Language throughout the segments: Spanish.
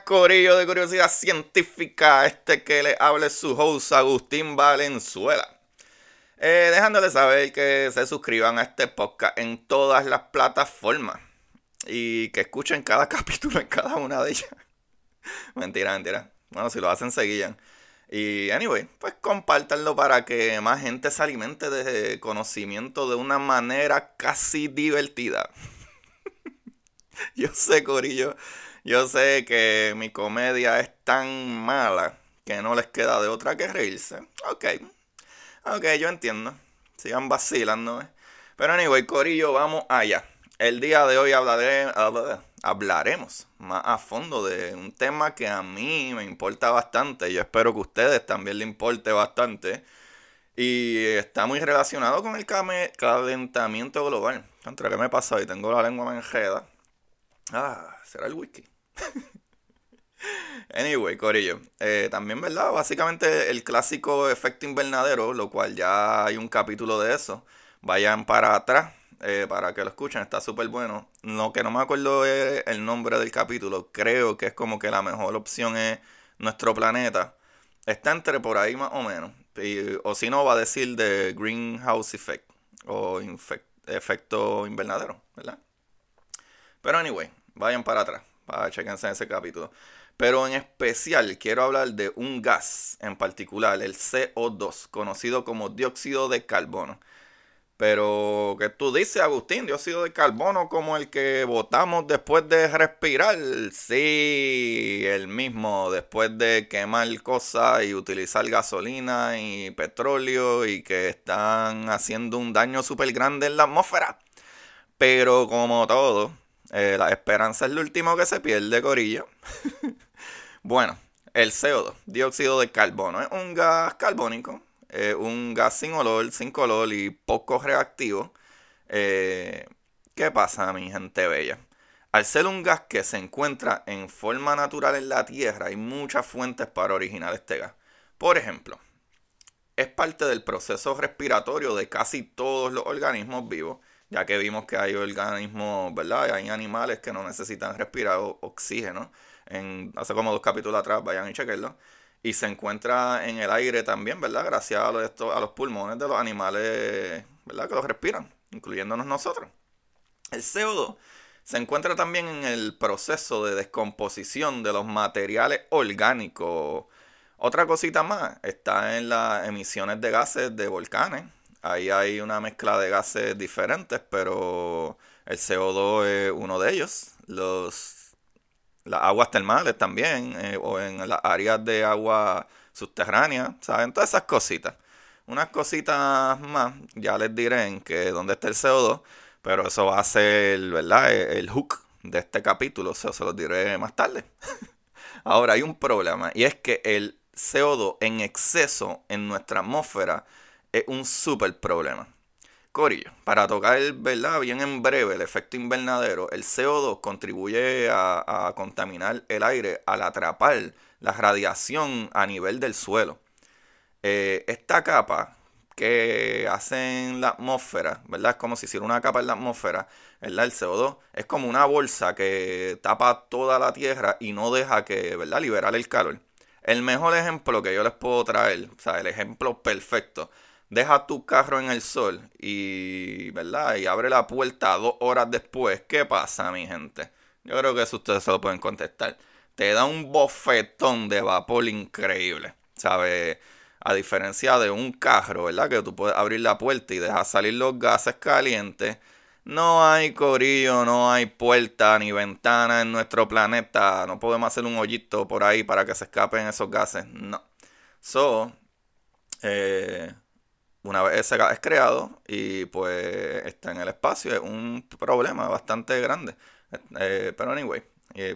Corillo de Curiosidad Científica. Este que le hable su host Agustín Valenzuela. Eh, dejándoles saber que se suscriban a este podcast en todas las plataformas y que escuchen cada capítulo en cada una de ellas. mentira, mentira. Bueno, si lo hacen, seguían. Y, anyway, pues compártanlo para que más gente se alimente de conocimiento de una manera casi divertida. Yo sé, Corillo yo sé que mi comedia es tan mala que no les queda de otra que reírse. Ok. Ok, yo entiendo. Sigan vacilando. Pero anyway, Corillo, vamos allá. El día de hoy hablaremos más a fondo de un tema que a mí me importa bastante. Yo espero que a ustedes también le importe bastante. Y está muy relacionado con el calentamiento global. Contra qué me pasa hoy, tengo la lengua manjeda. Ah, será el whisky. Anyway, Corillo. Eh, también, ¿verdad? Básicamente el clásico efecto invernadero, lo cual ya hay un capítulo de eso. Vayan para atrás eh, para que lo escuchen, está súper bueno. Lo que no me acuerdo es el nombre del capítulo. Creo que es como que la mejor opción es nuestro planeta. Está entre por ahí más o menos. o si no, va a decir de Greenhouse Effect o efecto invernadero, ¿verdad? Pero anyway, vayan para atrás para chequense en ese capítulo. Pero en especial quiero hablar de un gas en particular, el CO2, conocido como dióxido de carbono. Pero, ¿qué tú dices, Agustín? Dióxido de carbono como el que botamos después de respirar. Sí, el mismo, después de quemar cosas y utilizar gasolina y petróleo y que están haciendo un daño súper grande en la atmósfera. Pero como todo, eh, la esperanza es lo último que se pierde, Corillo. bueno, el CO2, dióxido de carbono, es un gas carbónico, un gas sin olor, sin color y poco reactivo. Eh, ¿Qué pasa, mi gente bella? Al ser un gas que se encuentra en forma natural en la Tierra, hay muchas fuentes para originar este gas. Por ejemplo, es parte del proceso respiratorio de casi todos los organismos vivos ya que vimos que hay organismos, ¿verdad? Hay animales que no necesitan respirar oxígeno. En, hace como dos capítulos atrás, vayan y chequenlo. Y se encuentra en el aire también, ¿verdad? Gracias a, a los pulmones de los animales, ¿verdad? Que los respiran, incluyéndonos nosotros. El CO2 se encuentra también en el proceso de descomposición de los materiales orgánicos. Otra cosita más, está en las emisiones de gases de volcanes, Ahí hay una mezcla de gases diferentes, pero el CO2 es uno de ellos. Los, las aguas termales también, eh, o en las áreas de agua subterránea, ¿saben? Todas esas cositas. Unas cositas más, ya les diré en que dónde está el CO2, pero eso va a ser, ¿verdad? E, el, hook de este capítulo, se los diré más tarde. Ahora, hay un problema, y es que el CO2 en exceso en nuestra atmósfera es un súper problema. Corillo, para tocar ¿verdad? bien en breve el efecto invernadero, el CO2 contribuye a, contaminar el aire al atrapar la radiación a nivel del suelo. Eh, esta capa que hace en la atmósfera, ¿verdad? Es como si hiciera una capa en la atmósfera, ¿verdad? El CO2 es como una bolsa que tapa toda la Tierra y no deja que, ¿verdad? Liberar el calor. El mejor ejemplo que yo les puedo traer, o sea, el ejemplo perfecto, deja tu carro en el sol y, ¿verdad? Y abre la puerta dos horas después, ¿qué pasa, mi gente? Yo creo que eso ustedes se lo pueden contestar. Te da un bofetón de vapor increíble, ¿sabes? A diferencia de un carro, ¿verdad? Que tú puedes abrir la puerta y dejar salir los gases calientes, No hay corillo, no hay puerta ni ventana en nuestro planeta. No podemos hacer un hoyito por ahí para que se escapen esos gases. No. So, eh, una vez gas es creado y pues está en el espacio, es un problema bastante grande. Eh, pero anyway,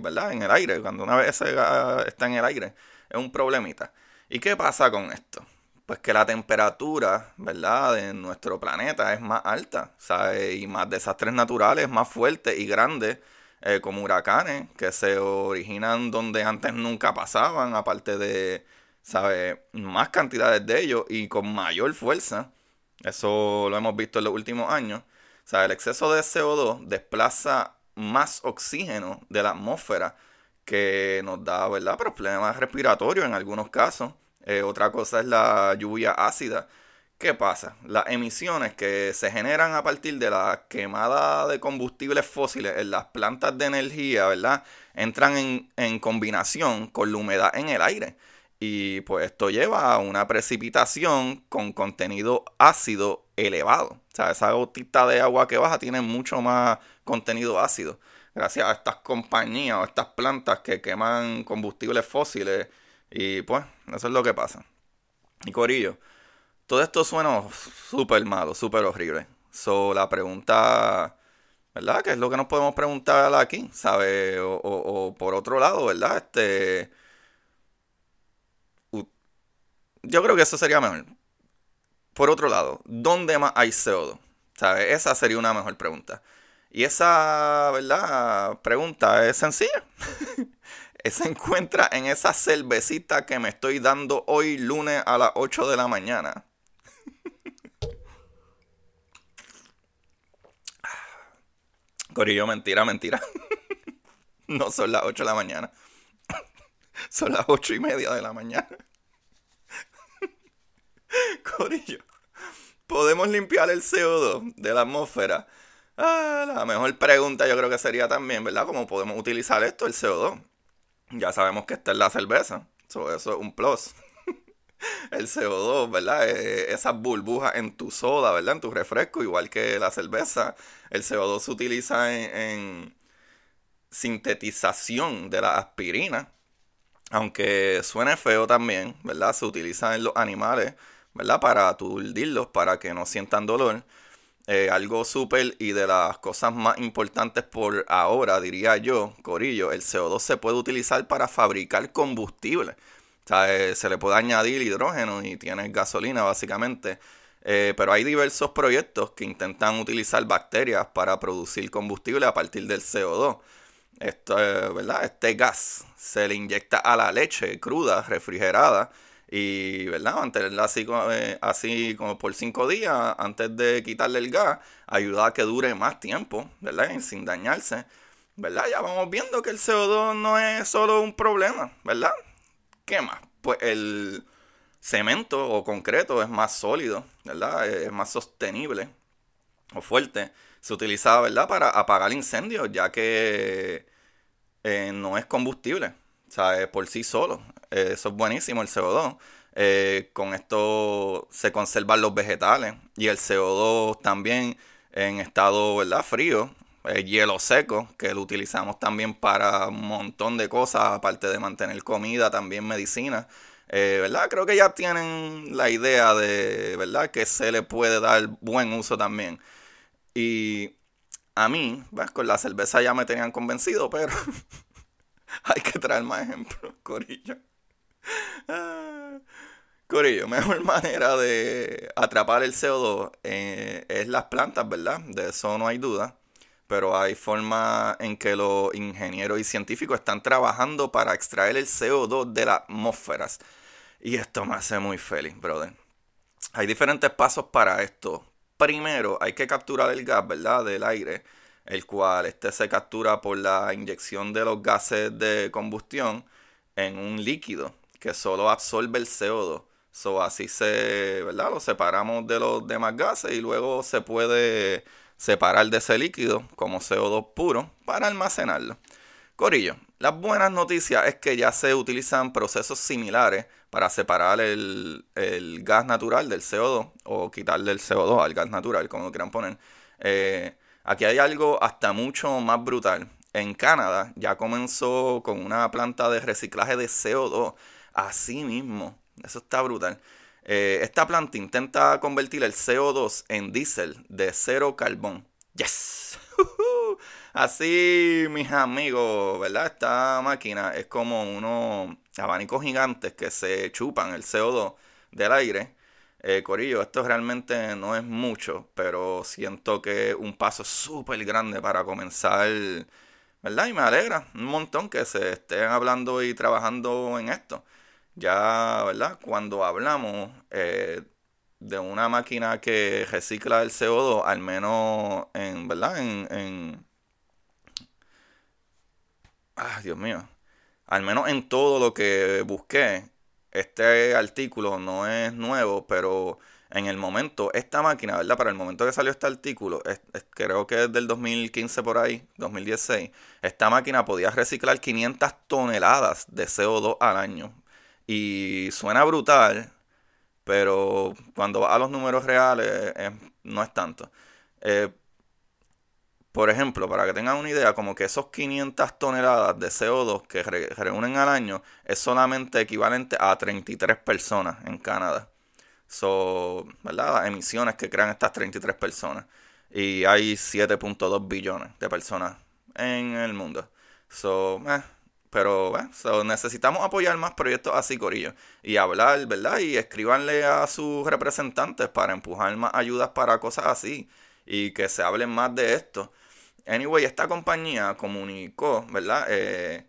¿verdad? En el aire, cuando una vez ese gas está en el aire, es un problemita. ¿Y qué pasa con esto? pues que la temperatura, ¿verdad?, de nuestro planeta es más alta, ¿sabes? Y más desastres naturales, más fuertes y grandes, eh, como huracanes, que se originan donde antes nunca pasaban, aparte de, ¿sabes?, más cantidades de ellos y con mayor fuerza. Eso lo hemos visto en los últimos años. O el exceso de CO2 desplaza más oxígeno de la atmósfera que nos da, ¿verdad?, problemas respiratorios en algunos casos. Eh, otra cosa es la lluvia ácida. ¿Qué pasa? Las emisiones que se generan a partir de la quemada de combustibles fósiles en las plantas de energía, ¿verdad? Entran en, en combinación con la humedad en el aire. Y pues esto lleva a una precipitación con contenido ácido elevado. O sea, esa gotita de agua que baja tiene mucho más contenido ácido. Gracias a estas compañías o estas plantas que queman combustibles fósiles y pues, eso es lo que pasa. Y Corillo, todo esto suena súper malo, súper horrible. So, la pregunta, ¿verdad? ¿Qué es lo que nos podemos preguntar aquí? ¿Sabe? O, por otro lado, ¿verdad? Este. Yo creo que eso sería mejor. Por otro lado, ¿dónde más hay CO2? ¿Sabe? Esa sería una mejor pregunta. Y esa, ¿verdad? Pregunta es sencilla. se encuentra en esa cervecita que me estoy dando hoy lunes a las 8 de la mañana. Corillo, mentira, mentira. No son las 8 de la mañana. Son las 8 y media de la mañana. ¿Podemos limpiar el CO2 de la atmósfera? Ah, la mejor pregunta yo creo que sería también, ¿verdad? ¿Cómo podemos utilizar esto, el CO2? ya sabemos que está en la cerveza. eso es un plus. el CO2, ¿verdad? Eh, esas burbujas en tu soda, ¿verdad? En tu refresco, igual que la cerveza. El CO2 se utiliza en, sintetización de la aspirina. Aunque suene feo también, ¿verdad? Se utiliza en los animales, ¿verdad? Para aturdirlos, para que no sientan dolor. Eh, algo súper y de las cosas más importantes por ahora, diría yo, Corillo, el CO2 se puede utilizar para fabricar combustible. O sea, eh, se le puede añadir hidrógeno y tiene gasolina básicamente. Eh, pero hay diversos proyectos que intentan utilizar bacterias para producir combustible a partir del CO2. Esto, ¿verdad? Este gas se le inyecta a la leche cruda, refrigerada, y, ¿verdad? Mantenerla así, eh, así como por cinco días antes de quitarle el gas, ayuda a que dure más tiempo, ¿verdad? sin dañarse, ¿verdad? Ya vamos viendo que el CO2 no es solo un problema, ¿verdad? ¿Qué más? Pues el cemento o concreto es más sólido, ¿verdad? Es más sostenible o fuerte. Se utiliza, ¿verdad? Para apagar incendios, ya que eh, no es combustible, o sea, por sí solo. Eh, eso es buenísimo, el CO2. Eh, con esto se conservan los vegetales y el CO2 también en estado ¿verdad? frío, eh, hielo seco, que lo utilizamos también para un montón de cosas, aparte de mantener comida, también medicina. ¿verdad? Creo que ya tienen la idea de ¿verdad? que se le puede dar buen uso también. Y a mí, con la cerveza ya me tenían convencido, pero hay que traer más ejemplos, Corillo. Corillo, mejor manera de atrapar el CO2 eh, es las plantas, ¿verdad? De eso no hay duda. Pero hay formas en que los ingenieros y científicos están trabajando para extraer el CO2 de las atmósferas. Y esto me hace muy feliz, brother. Hay diferentes pasos para esto. Primero, hay que capturar el gas, ¿verdad? Del aire, el cual este se captura por la inyección de los gases de combustión en un líquido que solo absorbe el CO2. So, así se, ¿verdad? Lo separamos de los demás gases y luego se puede separar de ese líquido como CO2 puro para almacenarlo. Corillo, las buenas noticias es que ya se utilizan procesos similares para separar el, gas natural del CO2 o quitarle el CO2 al gas natural, como lo quieran poner. Eh, Aquí hay algo hasta mucho más brutal. En Canadá ya comenzó con una planta de reciclaje de CO2. Así mismo. Eso está brutal. Eh, esta planta intenta convertir el CO2 en diésel de cero carbón. ¡Yes! Así, mis amigos, ¿verdad? Esta máquina es como unos abanicos gigantes que se chupan el CO2 del aire. Eh, Corillo, esto realmente no es mucho, pero siento que un paso súper grande para comenzar, ¿verdad? Y me alegra un montón que se estén hablando y trabajando en esto. Ya, ¿verdad? Cuando hablamos eh, de una máquina que recicla el CO2, al menos en, ¿verdad? En, en... Ah, Dios mío. Al menos en todo lo que busqué, este artículo no es nuevo, pero en el momento, esta máquina, ¿verdad? Para el momento que salió este artículo, creo que es del 2015 por ahí, 2016, esta máquina podía reciclar 500 toneladas de CO2 al año. Y suena brutal, pero cuando va a los números reales eh, no es tanto. Eh, por ejemplo, para que tengan una idea, como que esos 500 toneladas de CO2 que reúnen al año es solamente equivalente a 33 personas en Canadá. So, ¿verdad? Las emisiones que crean estas 33 personas. Y hay 7.2 billones de personas en el mundo. So, eh, pero bueno, necesitamos apoyar más proyectos así, Corillo. Y hablar, ¿verdad? Y escribanle a sus representantes para empujar más ayudas para cosas así. Y que se hablen más de esto. Anyway, esta compañía comunicó, ¿verdad? Eh,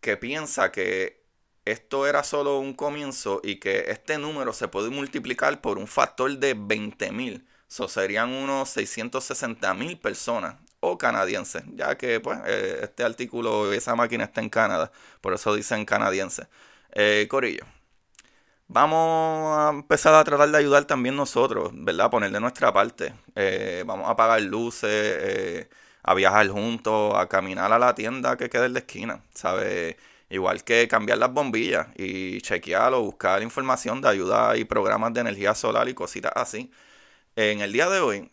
que piensa que esto era solo un comienzo y que este número se puede multiplicar por un factor de 20.000. Eso serían unos 660 mil personas o canadienses, ya que pues eh, este artículo, esa máquina está en Canadá, por eso dicen canadiense. Eh, Corillo, vamos a empezar a tratar de ayudar también nosotros, ¿verdad? Poner de nuestra parte. Eh, vamos a pagar luces, a viajar juntos, a caminar a la tienda que quede en la esquina, ¿sabes? Igual que cambiar las bombillas y chequear o buscar información de ayuda y programas de energía solar y cositas así. En el día de hoy,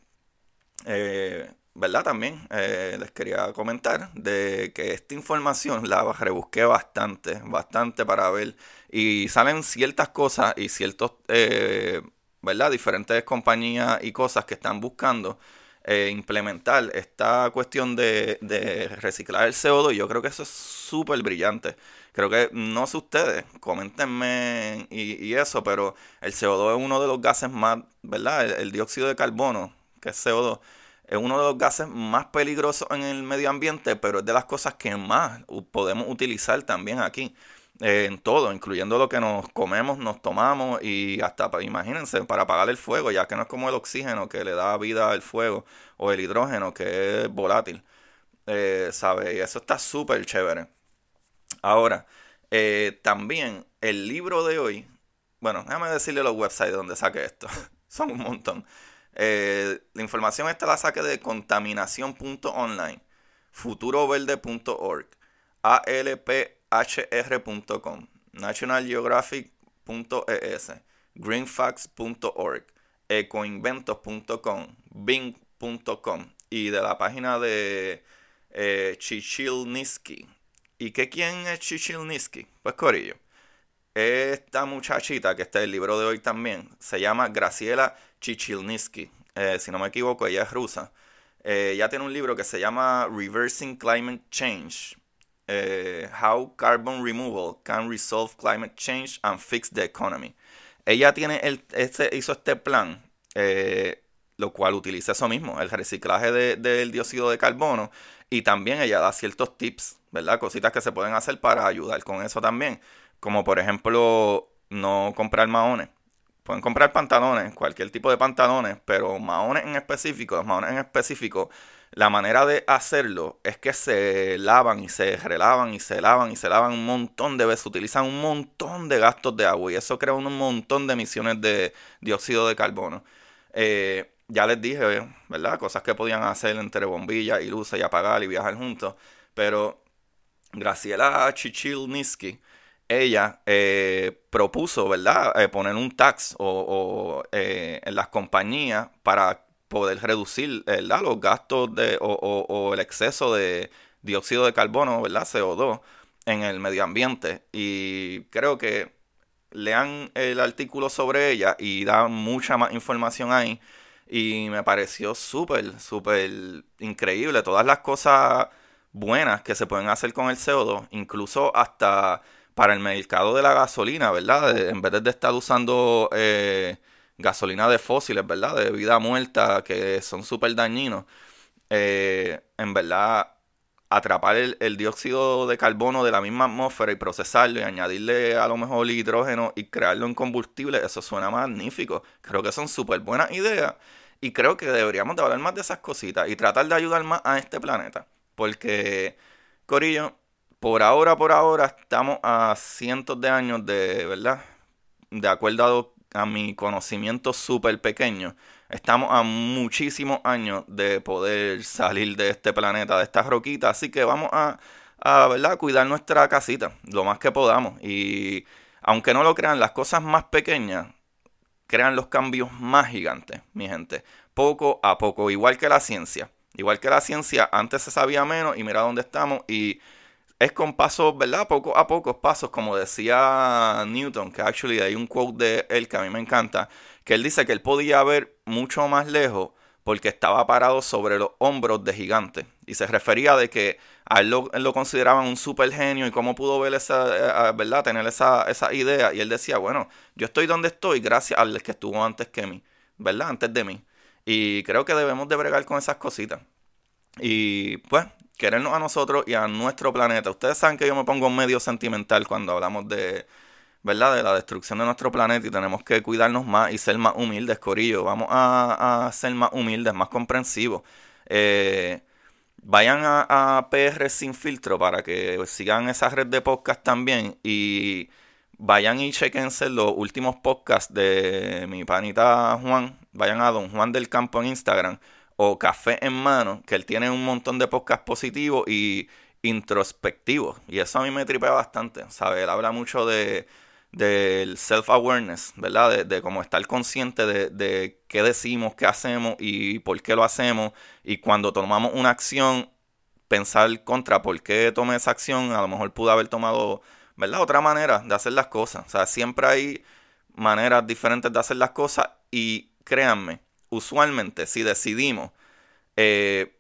¿verdad? También eh, les quería comentar de que esta información la rebusqué bastante, bastante para ver. Y salen ciertas cosas y ciertos, eh, ¿verdad? Diferentes compañías y cosas que están buscando eh, implementar esta cuestión de, de, reciclar el CO2. Y yo creo que eso es súper brillante. Creo que, no sé ustedes, coméntenme y, y, eso, pero el CO2 es uno de los gases más, ¿verdad? el dióxido de carbono, que es CO2 es uno de los gases más peligrosos en el medio ambiente, pero es de las cosas que más podemos utilizar también aquí. Eh, en todo, incluyendo lo que nos comemos, nos tomamos y hasta, imagínense, para apagar el fuego, ya que no es como el oxígeno que le da vida al fuego o el hidrógeno que es volátil. Eh, ¿Sabe? Y eso está súper chévere. Ahora, eh, también el libro de hoy, bueno, déjame decirle los websites donde saqué esto, son un montón. Eh, la información esta la saqué de contaminación.online, futuroverde.org, alphr.com, nationalgeographic.es, greenfacts.org, ecoinventos.com, bing.com y de la página de eh, Chichilnisky. ¿Y qué quién es Chichilnisky? Pues Corillo. Esta muchachita que está en el libro de hoy también se llama Graciela Chichilnisky. Eh, si no me equivoco, ella es rusa. Eh, ella tiene un libro que se llama Reversing Climate Change. Eh, How Carbon Removal Can Resolve Climate Change and Fix the Economy. Ella tiene el, este, hizo este plan, lo cual utiliza eso mismo, el reciclaje del dióxido de carbono. Y también ella da ciertos tips, ¿verdad? Cositas que se pueden hacer para ayudar con eso también. Como por ejemplo, no comprar maones. Pueden comprar pantalones, cualquier tipo de pantalones, pero maones en específico, los maones en específico, la manera de hacerlo es que se lavan y se relavan y se lavan y se lavan un montón de veces, utilizan un montón de gastos de agua y eso crea un montón de emisiones de dióxido de carbono. Eh, ya les dije, ¿verdad? Cosas que podían hacer entre bombillas y luces y apagar y viajar juntos, pero Graciela Chichilnisky ella eh, propuso, ¿verdad?, eh, poner un tax o, eh, en las compañías para poder reducir los gastos de, o, el exceso de dióxido de carbono, ¿verdad? CO2 en el medio ambiente. Y creo que lean el artículo sobre ella y da mucha más información ahí. Y me pareció súper, súper increíble. Todas las cosas buenas que se pueden hacer con el CO2, incluso hasta para el mercado de la gasolina, ¿verdad? en vez de estar usando eh, gasolina de fósiles, ¿verdad? De vida muerta, que son súper dañinos. Eh, en verdad, atrapar el, dióxido de carbono de la misma atmósfera y procesarlo y añadirle a lo mejor hidrógeno y crearlo en combustible, eso suena magnífico. Creo que son súper buenas ideas y creo que deberíamos de hablar más de esas cositas y tratar de ayudar más a este planeta. Porque, Corillo, por ahora, por ahora, estamos a cientos de años de, ¿verdad? De acuerdo a mi conocimiento súper pequeño, estamos a muchísimos años de poder salir de este planeta, de estas roquitas. Así que vamos a, a ¿verdad? cuidar nuestra casita lo más que podamos. Y aunque no lo crean, las cosas más pequeñas crean los cambios más gigantes, mi gente. Poco a poco, igual que la ciencia. Igual que la ciencia, antes se sabía menos y mira dónde estamos. Y es con pasos, ¿verdad? Poco a pocos pasos, como decía Newton, que actually hay un quote de él que a mí me encanta, que él dice que él podía ver mucho más lejos porque estaba parado sobre los hombros de gigantes. Y se refería de que a él lo, consideraban un super genio y cómo pudo ver esa, eh, ¿verdad? Tener esa, esa idea. Y él decía, bueno, yo estoy donde estoy gracias al que estuvo antes que mí, ¿verdad? Antes de mí. Y creo que debemos de bregar con esas cositas. Y pues, querernos a nosotros y a nuestro planeta. Ustedes saben que yo me pongo medio sentimental cuando hablamos de, ¿verdad? De la destrucción de nuestro planeta y tenemos que cuidarnos más y ser más humildes, Corillo. Vamos a, ser más humildes, más comprensivos. Eh, vayan a, PR Sin Filtro para que sigan esa red de podcast también y vayan y chequense los últimos podcasts de mi panita Juan. Vayan a Don Juan del Campo en Instagram o Café en Mano, que él tiene un montón de podcasts positivos y introspectivos. Y eso a mí me tripea bastante, ¿sabes? Él habla mucho de del self-awareness, ¿verdad? De, cómo estar consciente de, de qué decimos, qué hacemos y por qué lo hacemos. Y cuando tomamos una acción, pensar contra por qué tomé esa acción. A lo mejor pude haber tomado, ¿verdad? Otra manera de hacer las cosas. O sea, siempre hay maneras diferentes de hacer las cosas y créanme, usualmente si decidimos eh,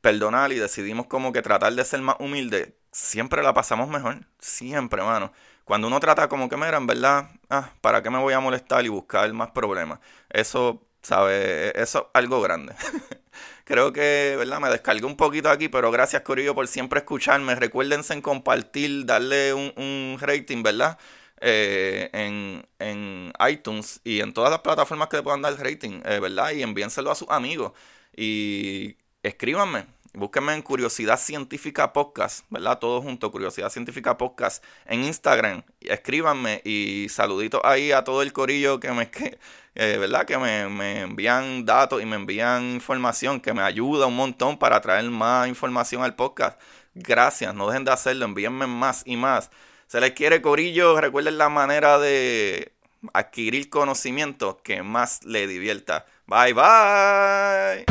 perdonar y decidimos como que tratar de ser más humilde, siempre la pasamos mejor. Siempre, mano. Cuando uno trata como que, mira, en verdad, ah, ¿para qué me voy a molestar y buscar más problemas? Eso, ¿sabe? Eso es algo grande. Creo que, ¿verdad? Me descargué un poquito aquí, pero gracias, Corillo, por siempre escucharme. Recuérdense en compartir, darle un, un rating, ¿verdad? Eh, en, en, iTunes y en todas las plataformas que le puedan dar rating, eh, ¿verdad? Y envíenselo a sus amigos. Y escríbanme, búsquenme en Curiosidad Científica Podcast, ¿verdad? Todo junto, Curiosidad Científica Podcast en Instagram. Escríbanme y saluditos ahí a todo el corillo que me, eh, ¿verdad? Que me, me, envían datos y me envían información que me ayuda un montón para traer más información al podcast. Gracias, no dejen de hacerlo, envíenme más y más. Se les quiere corillo, recuerden la manera de adquirir conocimiento que más le divierta. Bye bye.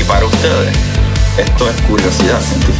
Y para ustedes, esto es curiosidad científica.